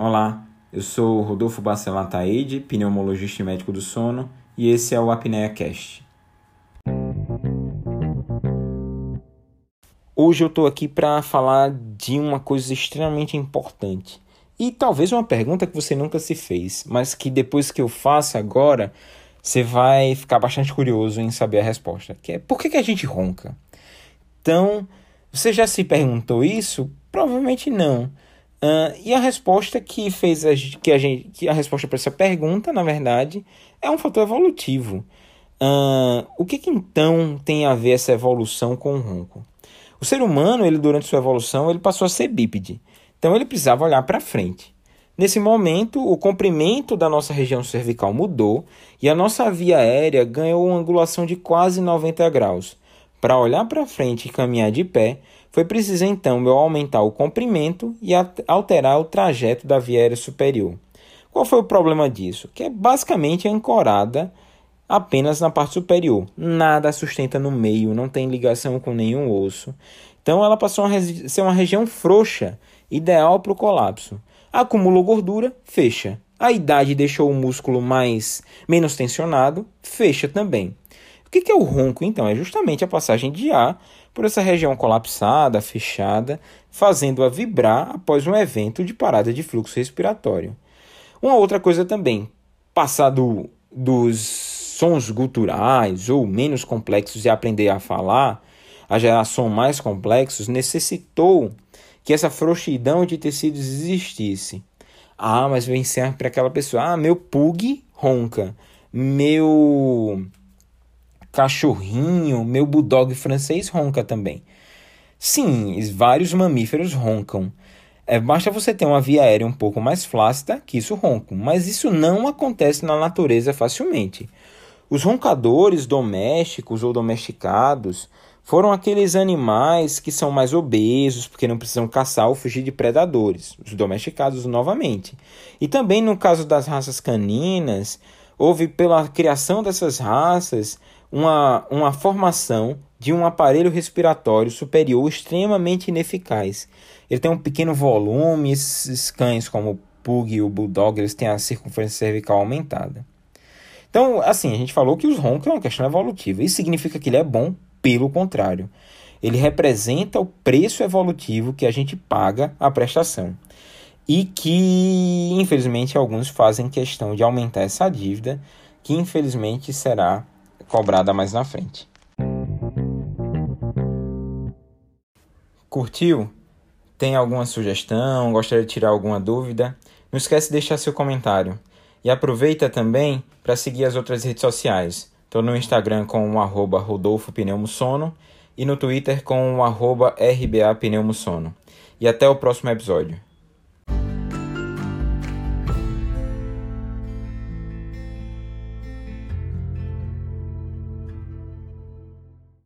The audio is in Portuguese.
Olá, eu sou Rodolfo Bacelar Taide, pneumologista e médico do sono, e esse é o Apnea Cast. Hoje eu estou aqui para falar de uma coisa extremamente importante. E talvez uma pergunta que você nunca se fez, mas que depois que eu faço agora, você vai ficar bastante curioso em saber a resposta, que é por que, que a gente ronca? Então, você já se perguntou isso? Provavelmente não. Uh, e a resposta que fez a, que a gente que a resposta para essa pergunta, na verdade, é um fator evolutivo. Uh, o que, que então tem a ver essa evolução com o ronco? O ser humano, ele durante sua evolução, ele passou a ser bípede. Então ele precisava olhar para frente. Nesse momento, o comprimento da nossa região cervical mudou e a nossa via aérea ganhou uma angulação de quase 90 graus. Para olhar para frente e caminhar de pé, foi preciso então eu aumentar o comprimento e alterar o trajeto da via aérea superior. Qual foi o problema disso? Que é basicamente ancorada apenas na parte superior. Nada sustenta no meio, não tem ligação com nenhum osso. Então ela passou a ser uma região frouxa, ideal para o colapso. Acumulou gordura, fecha. A idade deixou o músculo mais menos tensionado, fecha também. O que é o ronco, então? É justamente a passagem de ar por essa região colapsada, fechada, fazendo-a vibrar após um evento de parada de fluxo respiratório. Uma outra coisa também, passar do, dos sons guturais ou menos complexos e aprender a falar, a gerar sons mais complexos, necessitou que essa frouxidão de tecidos existisse. Ah, mas vem sempre aquela pessoa, ah, meu pug ronca, meu cachorrinho, meu bulldog francês ronca também. Sim, vários mamíferos roncam. É, basta você ter uma via aérea um pouco mais flácida que isso ronca, mas isso não acontece na natureza facilmente. Os roncadores domésticos ou domesticados foram aqueles animais que são mais obesos, porque não precisam caçar ou fugir de predadores, os domesticados novamente. E também no caso das raças caninas, houve pela criação dessas raças uma, uma formação de um aparelho respiratório superior extremamente ineficaz. Ele tem um pequeno volume, esses cães como o Pug e o Bulldog, eles têm a circunferência cervical aumentada. Então, assim, a gente falou que os roncos é uma questão evolutiva. Isso significa que ele é bom? Pelo contrário. Ele representa o preço evolutivo que a gente paga à prestação. E que, infelizmente, alguns fazem questão de aumentar essa dívida, que infelizmente será cobrada mais na frente. Curtiu? Tem alguma sugestão? Gostaria de tirar alguma dúvida? Não esquece de deixar seu comentário. E aproveita também para seguir as outras redes sociais. Estou no Instagram com o arroba Rodolfo e no Twitter com o arroba RBA Pneumosono. E até o próximo episódio.